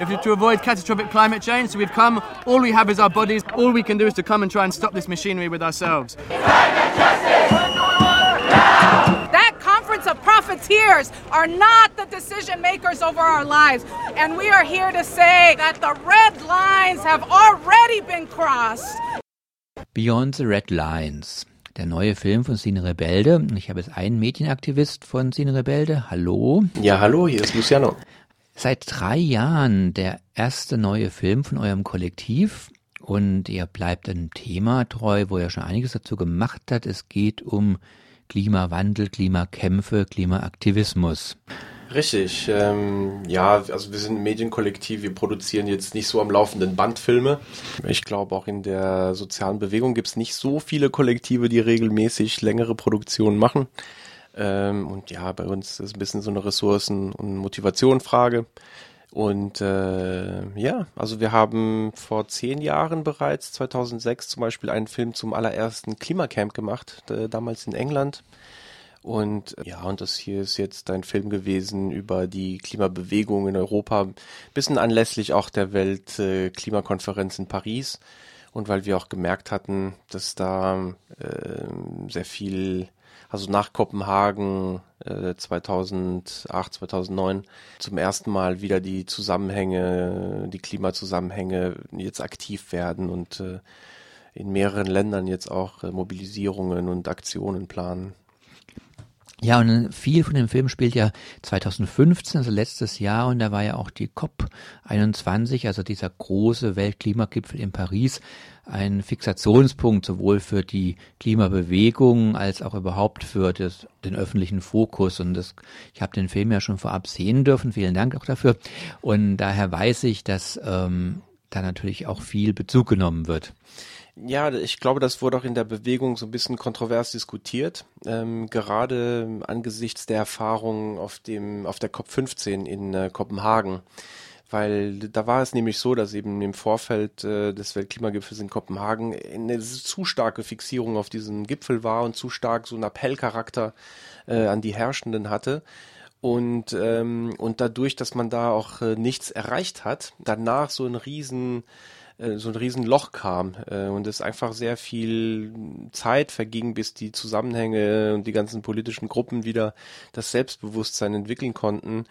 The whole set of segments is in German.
if to avoid catastrophic climate change. So we've come, all we have is our bodies. All we can do is to come and try and stop this machinery with ourselves. That conference of profiteers are not the decision makers over our lives. And we are here to say that the red lines have already been crossed. Beyond the Red Lines. Der neue Film von Cine Rebelde. Ich habe jetzt einen Medienaktivist von Cine Rebelde. Hallo. Ja, hallo, hier ist Luciano. Seit drei Jahren der erste neue Film von eurem Kollektiv und ihr bleibt einem Thema treu, wo ihr schon einiges dazu gemacht hat. Es geht um Klimawandel, Klimakämpfe, Klimaaktivismus. Richtig, ähm, ja, also wir sind ein Medienkollektiv, wir produzieren jetzt nicht so am laufenden Band Filme. Ich glaube, auch in der sozialen Bewegung gibt es nicht so viele Kollektive, die regelmäßig längere Produktionen machen. Ähm, und ja, bei uns ist ein bisschen so eine Ressourcen- und Motivationfrage. Und äh, ja, also wir haben vor zehn Jahren bereits, 2006 zum Beispiel, einen Film zum allerersten Klimacamp gemacht, äh, damals in England. Und ja, und das hier ist jetzt ein Film gewesen über die Klimabewegung in Europa, bisschen anlässlich auch der Weltklimakonferenz äh, in Paris. Und weil wir auch gemerkt hatten, dass da äh, sehr viel also nach Kopenhagen äh, 2008, 2009 zum ersten Mal wieder die Zusammenhänge, die Klimazusammenhänge jetzt aktiv werden und äh, in mehreren Ländern jetzt auch äh, Mobilisierungen und Aktionen planen. Ja, und viel von dem Film spielt ja 2015, also letztes Jahr, und da war ja auch die COP21, also dieser große Weltklimagipfel in Paris, ein Fixationspunkt sowohl für die Klimabewegung als auch überhaupt für das, den öffentlichen Fokus. Und das, ich habe den Film ja schon vorab sehen dürfen. Vielen Dank auch dafür. Und daher weiß ich, dass ähm, da natürlich auch viel Bezug genommen wird. Ja, ich glaube, das wurde auch in der Bewegung so ein bisschen kontrovers diskutiert, ähm, gerade angesichts der Erfahrungen auf dem auf der COP 15 in äh, Kopenhagen weil da war es nämlich so, dass eben im Vorfeld äh, des Weltklimagipfels in Kopenhagen eine zu starke Fixierung auf diesen Gipfel war und zu stark so ein Appellcharakter äh, an die Herrschenden hatte. Und, ähm, und dadurch, dass man da auch äh, nichts erreicht hat, danach so ein riesen äh, so ein Riesenloch kam äh, und es einfach sehr viel Zeit verging, bis die Zusammenhänge und die ganzen politischen Gruppen wieder das Selbstbewusstsein entwickeln konnten,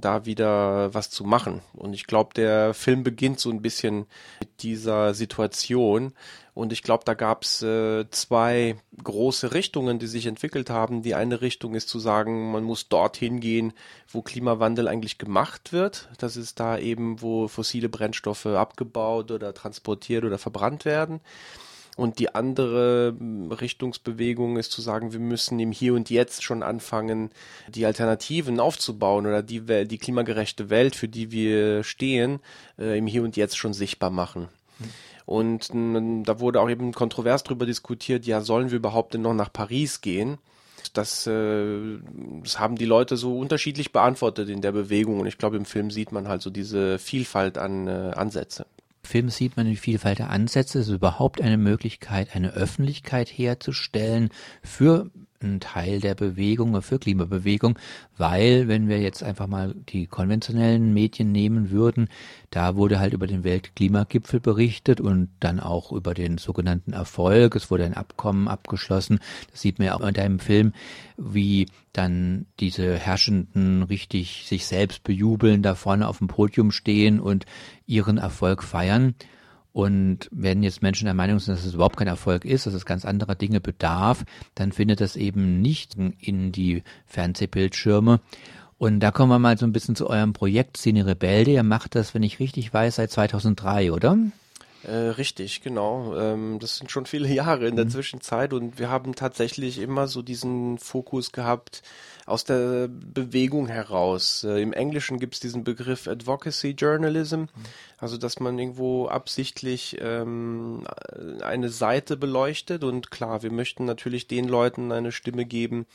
da wieder was zu machen. Und ich glaube, der Film beginnt so ein bisschen mit dieser Situation und ich glaube, da gab es äh, zwei große Richtungen, die sich entwickelt haben. Die eine Richtung ist zu sagen, man muss dorthin gehen, wo Klimawandel eigentlich gemacht wird. Das ist da eben, wo fossile Brennstoffe abgebaut oder transportiert oder verbrannt werden. Und die andere hm, Richtungsbewegung ist zu sagen, wir müssen im Hier und Jetzt schon anfangen, die Alternativen aufzubauen oder die, die klimagerechte Welt, für die wir stehen, äh, im Hier und Jetzt schon sichtbar machen. Mhm. Und da wurde auch eben kontrovers darüber diskutiert, ja, sollen wir überhaupt denn noch nach Paris gehen? Das, äh, das haben die Leute so unterschiedlich beantwortet in der Bewegung und ich glaube, im Film sieht man halt so diese Vielfalt an äh, Ansätze. Film sieht man die Vielfalt der Ansätze. Es ist überhaupt eine Möglichkeit, eine Öffentlichkeit herzustellen für ein Teil der Bewegung, für Klimabewegung, weil wenn wir jetzt einfach mal die konventionellen Medien nehmen würden, da wurde halt über den Weltklimagipfel berichtet und dann auch über den sogenannten Erfolg. Es wurde ein Abkommen abgeschlossen. Das sieht man ja auch in deinem Film, wie dann diese Herrschenden richtig sich selbst bejubeln, da vorne auf dem Podium stehen und ihren Erfolg feiern. Und wenn jetzt Menschen der Meinung sind, dass es überhaupt kein Erfolg ist, dass es ganz anderer Dinge bedarf, dann findet das eben nicht in die Fernsehbildschirme. Und da kommen wir mal so ein bisschen zu eurem Projekt Cine Rebelde. Ihr macht das, wenn ich richtig weiß, seit 2003, oder? Äh, richtig, genau. Ähm, das sind schon viele Jahre in der mhm. Zwischenzeit und wir haben tatsächlich immer so diesen Fokus gehabt aus der Bewegung heraus. Äh, Im Englischen gibt es diesen Begriff Advocacy Journalism, also dass man irgendwo absichtlich ähm, eine Seite beleuchtet und klar, wir möchten natürlich den Leuten eine Stimme geben,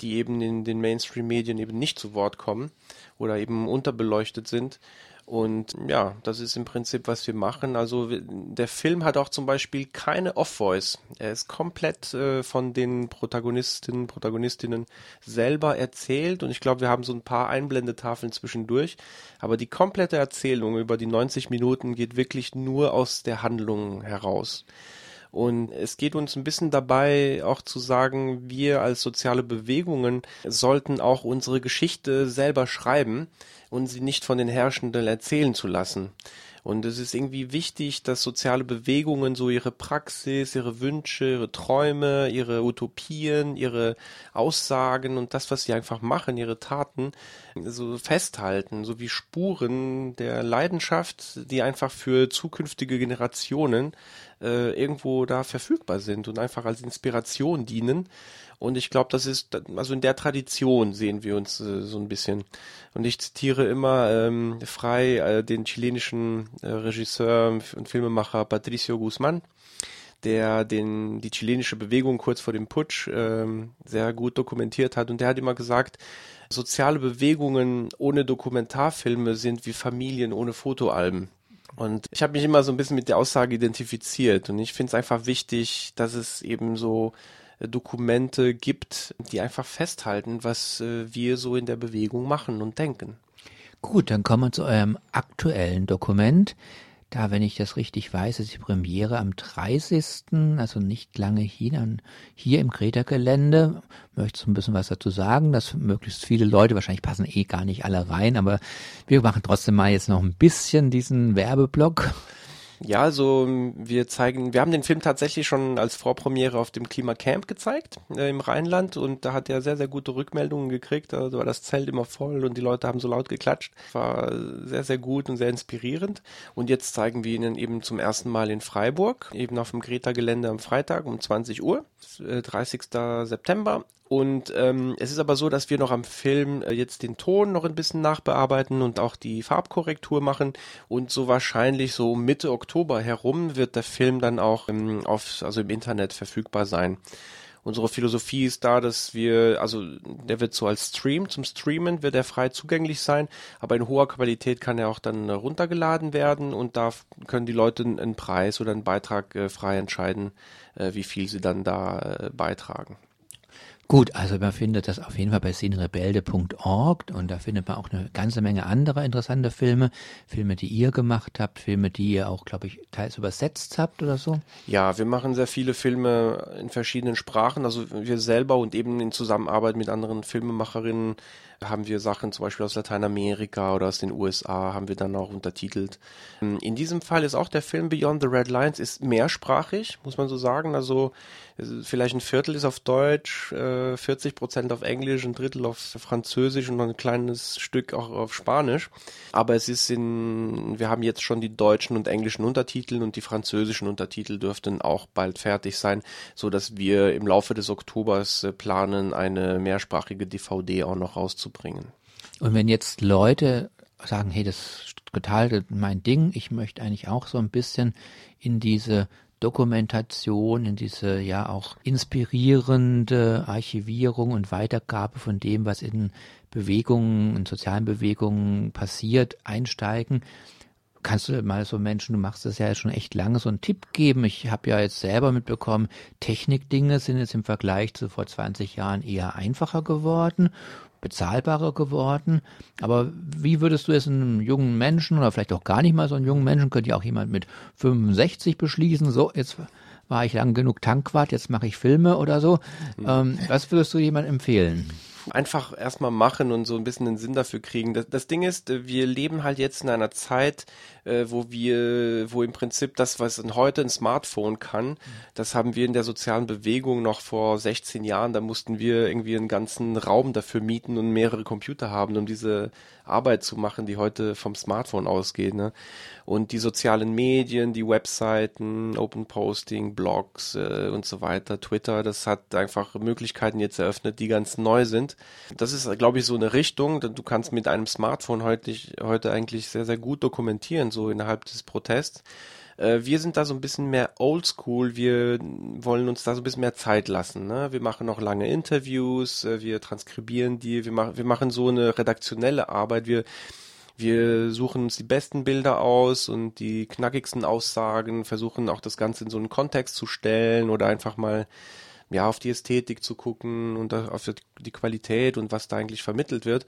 die eben in den Mainstream-Medien eben nicht zu Wort kommen oder eben unterbeleuchtet sind. Und ja, das ist im Prinzip, was wir machen. Also der Film hat auch zum Beispiel keine Off-Voice. Er ist komplett äh, von den Protagonisten, Protagonistinnen selber erzählt. Und ich glaube, wir haben so ein paar Einblendetafeln zwischendurch. Aber die komplette Erzählung über die 90 Minuten geht wirklich nur aus der Handlung heraus. Und es geht uns ein bisschen dabei auch zu sagen, wir als soziale Bewegungen sollten auch unsere Geschichte selber schreiben und sie nicht von den Herrschenden erzählen zu lassen. Und es ist irgendwie wichtig, dass soziale Bewegungen so ihre Praxis, ihre Wünsche, ihre Träume, ihre Utopien, ihre Aussagen und das, was sie einfach machen, ihre Taten, so festhalten, so wie Spuren der Leidenschaft, die einfach für zukünftige Generationen äh, irgendwo da verfügbar sind und einfach als Inspiration dienen. Und ich glaube, das ist, also in der Tradition sehen wir uns äh, so ein bisschen. Und ich zitiere immer ähm, frei äh, den chilenischen äh, Regisseur und Filmemacher Patricio Guzman, der den, die chilenische Bewegung kurz vor dem Putsch ähm, sehr gut dokumentiert hat. Und der hat immer gesagt, soziale Bewegungen ohne Dokumentarfilme sind wie Familien ohne Fotoalben. Und ich habe mich immer so ein bisschen mit der Aussage identifiziert. Und ich finde es einfach wichtig, dass es eben so Dokumente gibt, die einfach festhalten, was äh, wir so in der Bewegung machen und denken. Gut, dann kommen wir zu eurem aktuellen Dokument. Da, wenn ich das richtig weiß, ist die Premiere am 30., also nicht lange hier, hier im Kreta-Gelände. Möchtest du ein bisschen was dazu sagen, dass möglichst viele Leute, wahrscheinlich passen eh gar nicht alle rein, aber wir machen trotzdem mal jetzt noch ein bisschen diesen Werbeblock. Ja, also wir zeigen, wir haben den Film tatsächlich schon als Vorpremiere auf dem Klimacamp gezeigt äh, im Rheinland und da hat er sehr, sehr gute Rückmeldungen gekriegt. Also war das Zelt immer voll und die Leute haben so laut geklatscht. War sehr, sehr gut und sehr inspirierend. Und jetzt zeigen wir ihn eben zum ersten Mal in Freiburg, eben auf dem Greta-Gelände am Freitag um 20 Uhr, 30. Äh, September. Und ähm, es ist aber so, dass wir noch am Film äh, jetzt den Ton noch ein bisschen nachbearbeiten und auch die Farbkorrektur machen. Und so wahrscheinlich so Mitte Oktober herum wird der Film dann auch ähm, auf, also im Internet verfügbar sein. Unsere Philosophie ist da, dass wir, also der wird so als Stream zum Streamen wird er frei zugänglich sein, aber in hoher Qualität kann er auch dann runtergeladen werden und da können die Leute einen Preis oder einen Beitrag äh, frei entscheiden, äh, wie viel sie dann da äh, beitragen. Gut, also man findet das auf jeden Fall bei scenerebelde.org und da findet man auch eine ganze Menge anderer interessanter Filme, Filme, die ihr gemacht habt, Filme, die ihr auch, glaube ich, teils übersetzt habt oder so. Ja, wir machen sehr viele Filme in verschiedenen Sprachen, also wir selber und eben in Zusammenarbeit mit anderen Filmemacherinnen haben wir Sachen zum Beispiel aus Lateinamerika oder aus den USA haben wir dann auch untertitelt. In diesem Fall ist auch der Film Beyond the Red Lines ist mehrsprachig, muss man so sagen. Also vielleicht ein Viertel ist auf Deutsch, 40 äh, Prozent auf Englisch, ein Drittel auf Französisch und ein kleines Stück auch auf Spanisch. Aber es ist in, wir haben jetzt schon die deutschen und englischen Untertitel und die französischen Untertitel dürften auch bald fertig sein, so dass wir im Laufe des Oktobers äh, planen, eine mehrsprachige DVD auch noch rauszubringen. Und wenn jetzt Leute sagen, hey, das ist total mein Ding, ich möchte eigentlich auch so ein bisschen in diese Dokumentation, in diese ja auch inspirierende Archivierung und Weitergabe von dem, was in Bewegungen, in sozialen Bewegungen passiert, einsteigen. Kannst du mal so Menschen, du machst das ja schon echt lange, so einen Tipp geben? Ich habe ja jetzt selber mitbekommen, Technikdinge sind jetzt im Vergleich zu vor 20 Jahren eher einfacher geworden bezahlbarer geworden. Aber wie würdest du es einem jungen Menschen oder vielleicht auch gar nicht mal so einen jungen Menschen, könnte ja auch jemand mit 65 beschließen, so jetzt war ich lang genug Tankwart, jetzt mache ich Filme oder so. Mhm. Ähm, was würdest du jemandem empfehlen? einfach erstmal machen und so ein bisschen den Sinn dafür kriegen. Das, das Ding ist, wir leben halt jetzt in einer Zeit, äh, wo wir, wo im Prinzip das, was heute ein Smartphone kann, das haben wir in der sozialen Bewegung noch vor 16 Jahren, da mussten wir irgendwie einen ganzen Raum dafür mieten und mehrere Computer haben, um diese Arbeit zu machen, die heute vom Smartphone ausgeht. Ne? Und die sozialen Medien, die Webseiten, Open Posting, Blogs äh, und so weiter, Twitter, das hat einfach Möglichkeiten jetzt eröffnet, die ganz neu sind. Das ist, glaube ich, so eine Richtung. Du kannst mit einem Smartphone heute, heute eigentlich sehr, sehr gut dokumentieren, so innerhalb des Protests. Äh, wir sind da so ein bisschen mehr oldschool. Wir wollen uns da so ein bisschen mehr Zeit lassen. Ne? Wir machen noch lange Interviews, äh, wir transkribieren die, wir, machen wir machen so eine redaktionelle Arbeit. Wir Wir suchen uns die besten Bilder aus und die knackigsten Aussagen, versuchen auch das Ganze in so einen Kontext zu stellen oder einfach mal ja, auf die Ästhetik zu gucken und auf die Qualität und was da eigentlich vermittelt wird.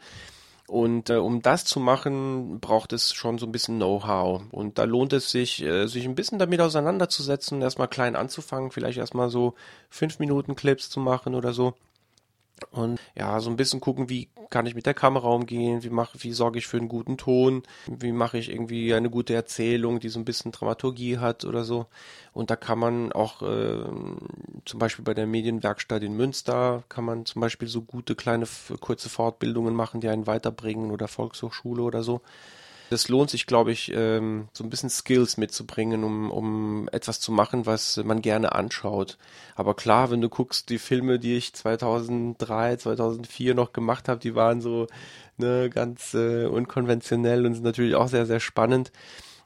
Und äh, um das zu machen, braucht es schon so ein bisschen Know-how. Und da lohnt es sich, äh, sich ein bisschen damit auseinanderzusetzen, erstmal klein anzufangen, vielleicht erstmal so fünf Minuten Clips zu machen oder so und ja, so ein bisschen gucken, wie kann ich mit der Kamera umgehen, wie mache, wie sorge ich für einen guten Ton, wie mache ich irgendwie eine gute Erzählung, die so ein bisschen Dramaturgie hat oder so. Und da kann man auch äh, zum Beispiel bei der Medienwerkstatt in Münster kann man zum Beispiel so gute kleine kurze Fortbildungen machen, die einen weiterbringen oder Volkshochschule oder so es lohnt sich, glaube ich, ähm, so ein bisschen Skills mitzubringen, um, um etwas zu machen, was man gerne anschaut. Aber klar, wenn du guckst, die Filme, die ich 2003, 2004 noch gemacht habe, die waren so ne, ganz äh, unkonventionell und sind natürlich auch sehr, sehr spannend.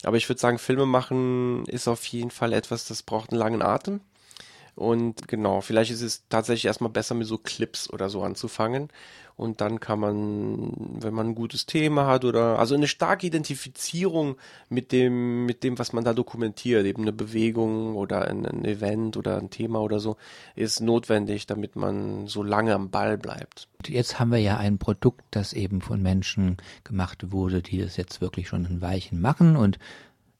Aber ich würde sagen, Filme machen ist auf jeden Fall etwas, das braucht einen langen Atem. Und genau, vielleicht ist es tatsächlich erstmal besser mit so Clips oder so anzufangen. Und dann kann man, wenn man ein gutes Thema hat oder also eine starke Identifizierung mit dem, mit dem, was man da dokumentiert, eben eine Bewegung oder ein, ein Event oder ein Thema oder so, ist notwendig, damit man so lange am Ball bleibt. Jetzt haben wir ja ein Produkt, das eben von Menschen gemacht wurde, die das jetzt wirklich schon ein Weichen machen und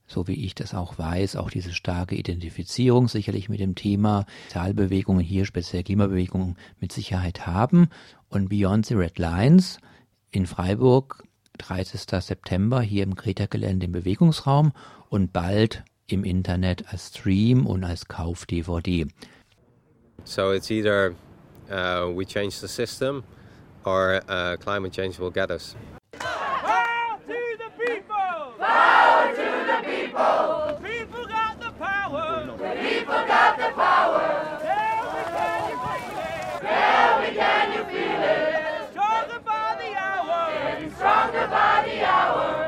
so wie ich das auch weiß, auch diese starke Identifizierung sicherlich mit dem Thema Sozialbewegungen hier, speziell Klimabewegungen, mit Sicherheit haben. Und Beyond the Red Lines in Freiburg, 30. September, hier im Greta-Gelände im Bewegungsraum und bald im Internet als Stream und als Kauf-DVD. So it's either uh, we change the system or uh, climate change will get us. The people got the power. The people got the power. Can can you feel it? Stronger by the hour. Stronger by the hour.